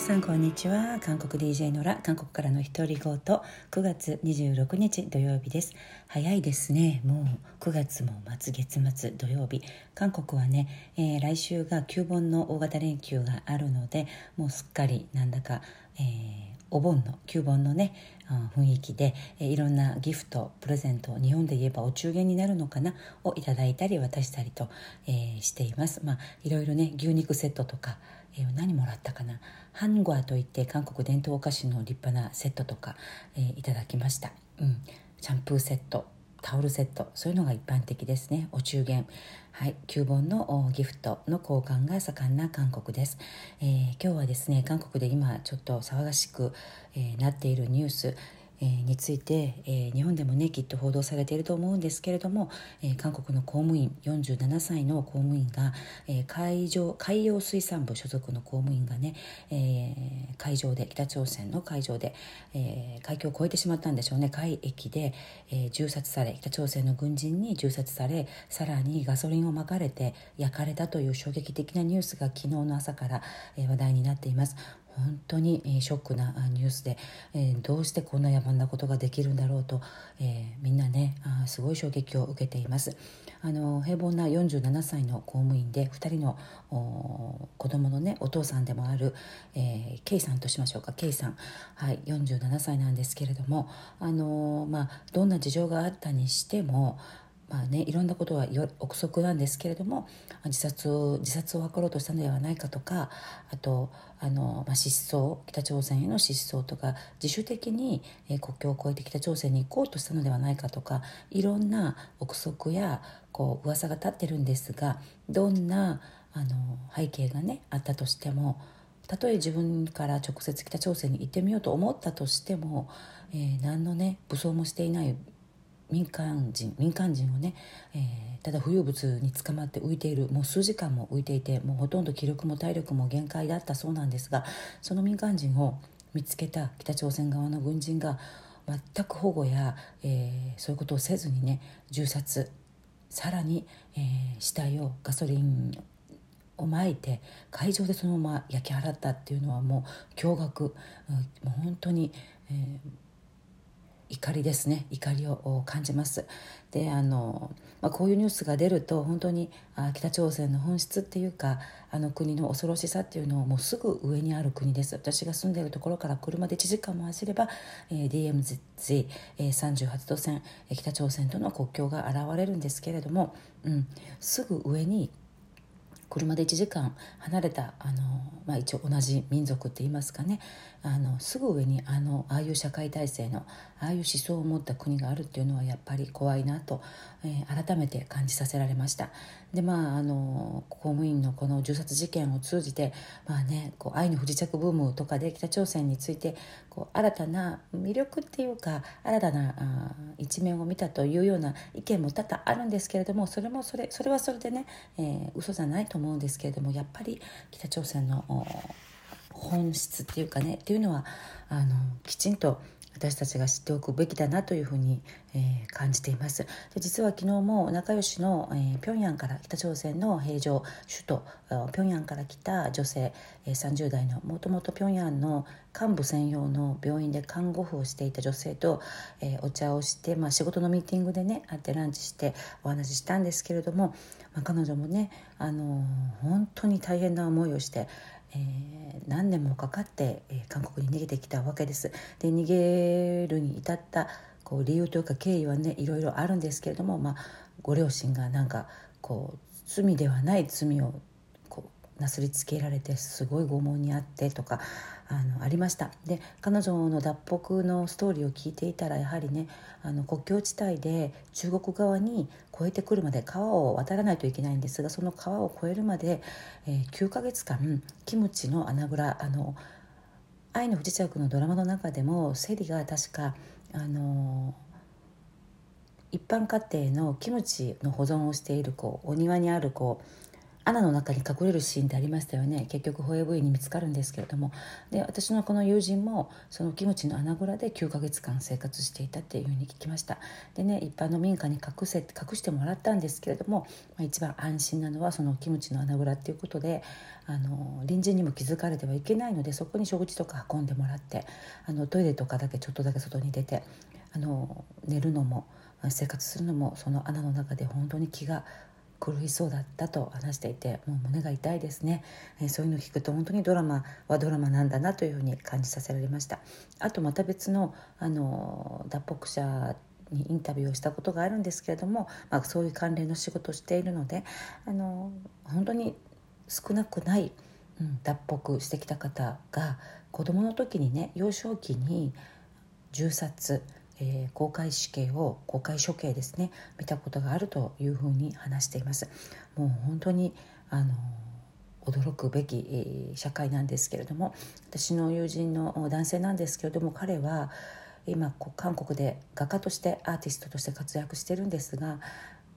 皆さんこんにちは。韓国 DJ のら韓国からの独り言9月26日土曜日です。早いですね。もう9月も末月末土曜日。韓国はね、えー、来週が9本の大型連休があるのでもうすっかりなんだか、えー、お盆の旧盆のね雰囲気で、いろんなギフトプレゼント日本で言えばお中元になるのかなをいただいたり渡したりと、えー、しています。まあいろいろね牛肉セットとかえー、何もらったかな。ハンゴアといって韓国伝統お菓子の立派なセットとか、えー、いただきました、うん、シャンプーセット。タオルセット。そういうのが一般的ですね。お中元。はい。旧本のギフトの交換が盛んな韓国です、えー、今日はですね韓国で今ちょっと騒がしく、えー、なっているニュース。えについて、え日本でもねきっと報道されていると思うんですけれども、え韓国の公務員47歳の公務員が、え海上海洋水産部所属の公務員がね、え海上で北朝鮮の海上で、え海峡を越えてしまったんでしょうね海域で、え銃殺され北朝鮮の軍人に銃殺されさらにガソリンをまかれて焼かれたという衝撃的なニュースが昨日の朝から、え話題になっています。本当に、ショックなニュースで、えどうしてこんな野蛮なことができるんだろうと、えみんなねあすごい衝撃を受けています。あの平凡な47歳の公務員で2人の子供のねお父さんでもある、えー、K さんとしましょうか。K さん、はい、47歳なんですけれどもあの、まあ、どんな事情があったにしてもまあね、いろんなことは憶測なんですけれども自殺を自殺を図ろうとしたのではないかとかあとあの、まあ、失踪北朝鮮への失踪とか自主的に、え国境を越えて北朝鮮に行こうとしたのではないかとかいろんな憶測やこう噂が立ってるんですがどんなあの背景がねあったとしてもたとえ自分から直接北朝鮮に行ってみようと思ったとしても、えー、何のね武装もしていない民間人民間人をね、えー、ただ浮遊物に捕まって浮いているもう数時間も浮いていてもうほとんど気力も体力も限界だったそうなんですがその民間人を見つけた北朝鮮側の軍人が全く保護や、えー、そういうことをせずにね銃殺さらに、えー、死体をガソリンをまいて海上でそのまま焼き払ったっていうのはもう驚愕、うん、もう本当に、えー怒りですね。怒りを感じます。であの、まあ、こういうニュースが出ると本当にあ北朝鮮の本質っていうかあの国の恐ろしさっていうのをもうすぐ上にある国です。私が住んでいるところから車で1時間も走れば、えー、DMZ、えー、38度線、え、北朝鮮との国境が現れるんですけれども、うん、すぐ上に車で1時間離れたあの、まあ、一応同じ民族って言いますかね。あのすぐ上にあのああいう社会体制のああいう思想を持った国があるっていうのはやっぱり怖いなと、えー、改めて感じさせられました。でまああの公務員のこの銃殺事件を通じて、まあね、こう愛の不時着ブームとかで北朝鮮についてこう新たな魅力っていうか新たなあ一面を見たというような意見も多々あるんですけれどもそれもそれそれはそれでね、えー、嘘じゃないと思うんですけれどもやっぱり北朝鮮の本質っていうかねっていうのはあのきちんと私たちが知っておくべきだなというふうに、えー、感じています。で実は昨日も仲良しの、えー、平壌から北朝鮮の平壌首都平壌から来た女性、えー、30代のもともと平壌の幹部専用の病院で看護婦をしていた女性と、えー、お茶をして、まあ、仕事のミーティングでね会ってランチしてお話ししたんですけれども、まあ、彼女もね、あのー、本当に大変な思いをしてえー、何年もかかって、えー、韓国に逃げてきたわけです。で逃げるに至ったこう理由というか経緯はねいろいろあるんですけれども、まあ、ご両親がなんかこう罪ではない罪をなすりつけられてすごい拷問にあってとかあのありました。で彼女の脱北のストーリーを聞いていたらやはりねあの国境地帯で中国側に越えてくるまで川を渡らないといけないんですがその川を越えるまで、えー、9ヶ月間キムチの穴蔵あの愛の不時着のドラマの中でもセリが確かあの一般家庭のキムチの保存をしているこうお庭にあるこう穴の中に隠れるシーンってありましたよね。結局保育園に見つかるんですけれども。で私のこの友人もそのキムチの穴蔵で9ヶ月間生活していたっていうふうに聞きました。でね一般の民家に隠せ隠してもらったんですけれども、まあ、一番安心なのはそのキムチの穴蔵っていうことであの隣人にも気づかれてはいけないのでそこに食事とか運んでもらってあのトイレとかだけちょっとだけ外に出てあの寝るのも生活するのもその穴の中で本当に気が狂いそうだったと話していてもう胸が痛いですね、えー、そういうのを聞くと本当にドラマはドラマなんだなというふうに感じさせられました。あとまた別のあの脱北者にインタビューをしたことがあるんですけれども、まあ、そういう関連の仕事をしているのであの本当に少なくない、うん、脱北してきた方が子どもの時にね幼少期に銃殺えー、公開死刑を公開処刑ですね見たことがあるというふうに話しています。もう本当にあの驚くべき、えー、社会なんですけれども私の友人の男性なんですけれども彼は今韓国で画家としてアーティストとして活躍してるんですが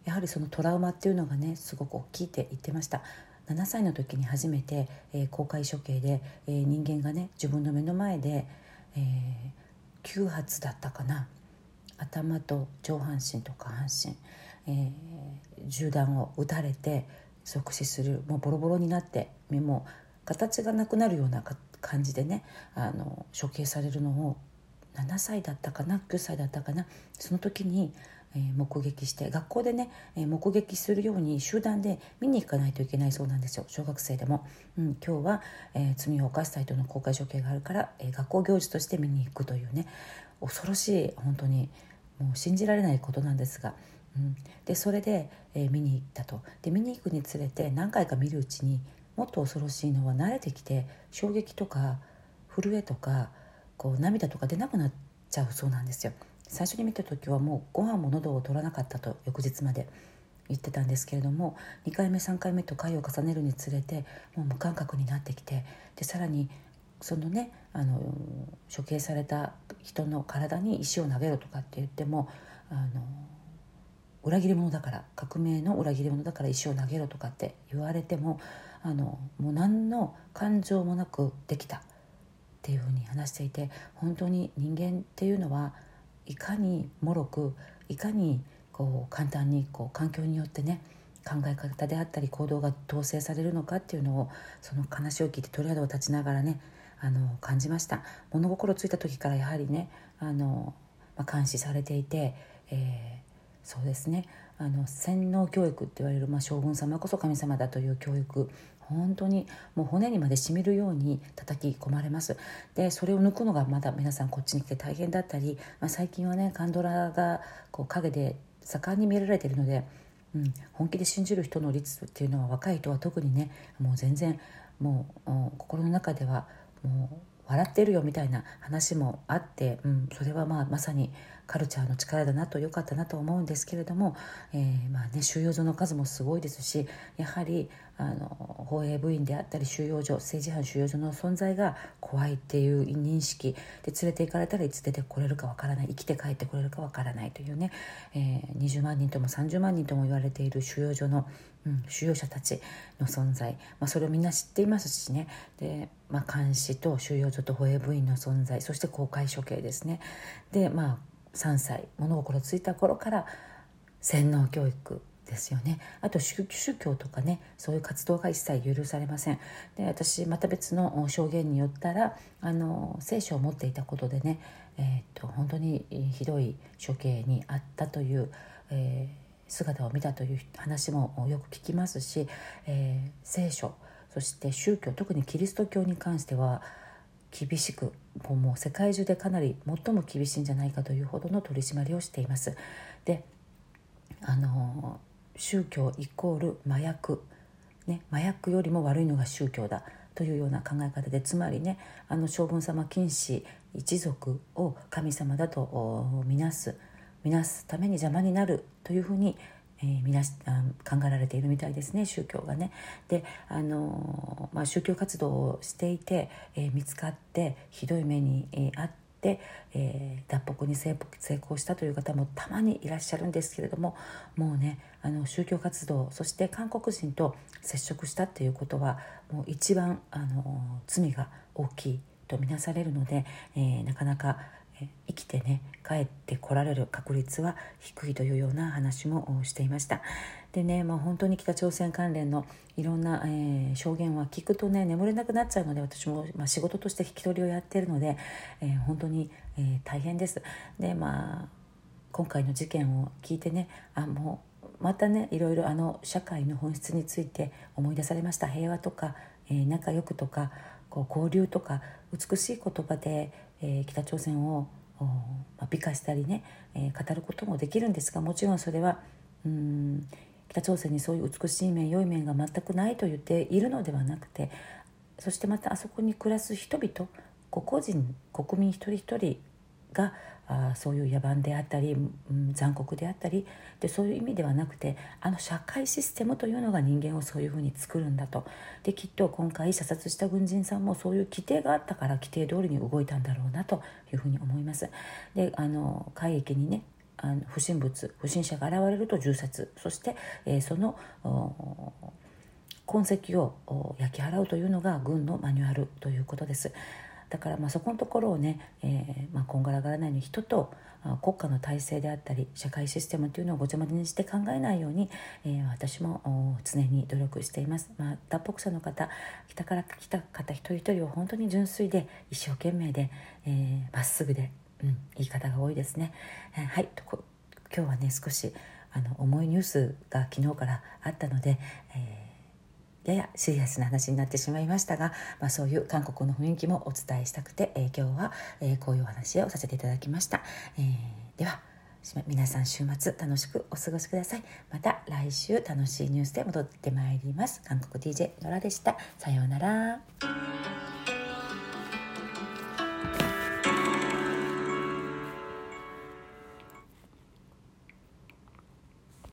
やはりそのトラウマっていうのがねすごく大きいって言ってました。7歳の時に初めて、えー、公開処刑で、えー、人間がね自分の目の前で、えー、9発だったかな。頭と上半身と下半身、えー、銃弾を撃たれて即死するもうボロボロになって身も形がなくなるような感じでねあの処刑されるのを7歳だったかな9歳だったかな。その時に、目撃して学校でね、目撃するように集団で見に行かないといけないそうなんですよ。小学生でも、うん、今日は、えー、罪を犯した人の公開処刑があるから、え学校行事として見に行くというね。恐ろしい本当に。もう信じられないことなんですが、うん、でそれで、えー、見に行ったと。で見に行くにつれて何回か見るうちにもっと恐ろしいのは慣れてきて衝撃とか震えとかこう涙とか出なくなっちゃうそうなんですよ。最初に見た時はもうご飯も喉を取らなかったと翌日まで言ってたんですけれども2回目3回目と回を重ねるにつれてもう無感覚になってきてでさらにそのねあの処刑された人の体に石を投げろとかって言ってもあの裏切り者だから革命の裏切り者だから石を投げろとかって言われてもあのもう何の感情もなくできたっていうふうに話していて本当に人間っていうのはいかにもろくいかにこう簡単にこう環境によってね考え方であったり行動が統制されるのかっていうのをその話を聞いて鳥肌を立ちながらねあの感じました。物心ついた時からやはりねあの、まあ、監視されていて、えー、そうですね。あの洗脳教育って言われる、まあ、将軍様こそ神様だという教育本当にもう骨にまでしみるように叩き込まれます。でそれを抜くのがまだ皆さんこっちに来て大変だったり、まあ、最近はねカンドラがこう陰で盛んに見られてるので、うん、本気で信じる人の率っていうのは若い人は特にねもう全然もう心の中ではもう笑ってるよみたいな話もあって、うん、それはまあまさにカルチャーの力だなと良かったなと思うんですけれども、えー、まあね、収容所の数もすごいですしやはりあの放映部員であったり収容所政治犯収容所の存在が怖いっていう認識で連れて行かれたらいつ出てこれるかわからない生きて帰ってこれるかわからないというね、えー、20万人とも30万人とも言われている収容所の、うん、収容者たちの存在、まあ、それをみんな知っていますしねで、まあ、監視と収容所と保衛部員の存在そして公開処刑ですね。でまあ3歳物心ついた頃から洗脳教育ですよね。あと宗教とかねそういう活動が一切許されません。で私また別の証言によったらあの聖書を持っていたことでね、えー、っと本当にひどい処刑にあったという、えー、姿を見たという話もよく聞きますし、えー、聖書そして宗教特にキリスト教に関しては厳しくもう世界中でかなり最も厳しいんじゃないかというほどの取り締まりをしています。であの宗教イコール麻薬、ね、麻薬よりも悪いのが宗教だというような考え方でつまりねあの将軍様金氏一族を神様だとみなすみなすために邪魔になるというふうにえー、みな考えられているみたいですね宗教がね。であの、まあ、宗教活動をしていて、えー、見つかってひどい目に、えー、あっ、えー、脱北に成功したという方もたまにいらっしゃるんですけれどももうねあの宗教活動そして韓国人と接触したっていうことはもう一番あの罪が大きいとみなされるので、えー、なかなか生きてね帰ってこられる確率は低いというような話もしていました。でね、まあ、本当に北朝鮮関連のいろんな、えー、証言は聞くとね眠れなくなっちゃうので私も、まあ、仕事として聞き取りをやっているので、えー、本当に、えー、大変です。でまあ今回の事件を聞いてねあもうまたねいろいろあの社会の本質について思い出されました。平和とか、え、仲良くとかこう交流とか美しい言葉で、え、北朝鮮を、まあ、美化したりね、え、語ることもできるんですがもちろんそれはうん北朝鮮にそういう美しい面良い面が全くないと言っているのではなくてそしてまたあそこに暮らす人々個々人国民一人一人があそういう野蛮であったり、うん、残酷であったりでそういう意味ではなくてあの社会システムというのが人間をそういうふうに作るんだとできっと今回射殺した軍人さんもそういう規定があったから規定通りに動いたんだろうなというふうに思います。であの海域にねあの不審物不審者が現れると銃殺そして、えー、その痕跡を焼き払うというのが軍のマニュアルということです。だからまあそこのところをね、えーまあ、こんがらがらないように人と国家の体制であったり社会システムというのをごちゃ混ぜにして考えないように、えー、私も常に努力しています、まあ、脱北者の方北から来た方一人一人は本当に純粋で一生懸命でま、えー、っすぐで、うん、いい方が多いですね、えー、はい今日はね少しあの重いニュースが昨日からあったので、えーややシリアスな話になってしまいましたが、まあ、そういう韓国の雰囲気もお伝えしたくて、えー、今日は、えー、こういうお話をさせていただきました、えー、では皆さん週末楽しくお過ごしください。また来週楽しいニュースで戻ってまいります。韓国 DJ ノラでした。さようなら。